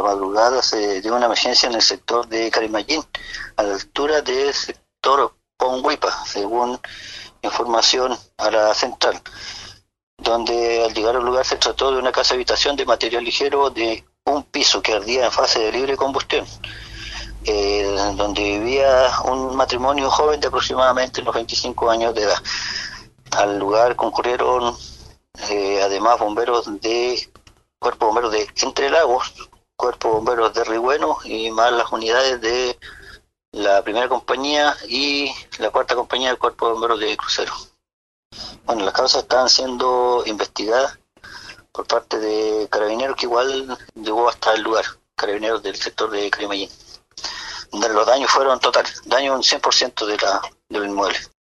la madrugada se dio una emergencia en el sector de Carimayín, a la altura del sector Ponguipa, según información a la central, donde al llegar al lugar se trató de una casa habitación de material ligero de un piso que ardía en fase de libre combustión, eh, donde vivía un matrimonio joven de aproximadamente unos 25 años de edad. Al lugar concurrieron eh, además bomberos de Cuerpo Bomberos de Entre Lagos, Cuerpo Bomberos de Ribueno y más las unidades de la primera compañía y la cuarta compañía del Cuerpo de Bomberos de Crucero. Bueno, las causas están siendo investigadas por parte de carabineros que igual llegó hasta el lugar, carabineros del sector de Cremallín. Los daños fueron totales, daño un 100% de la, del inmueble.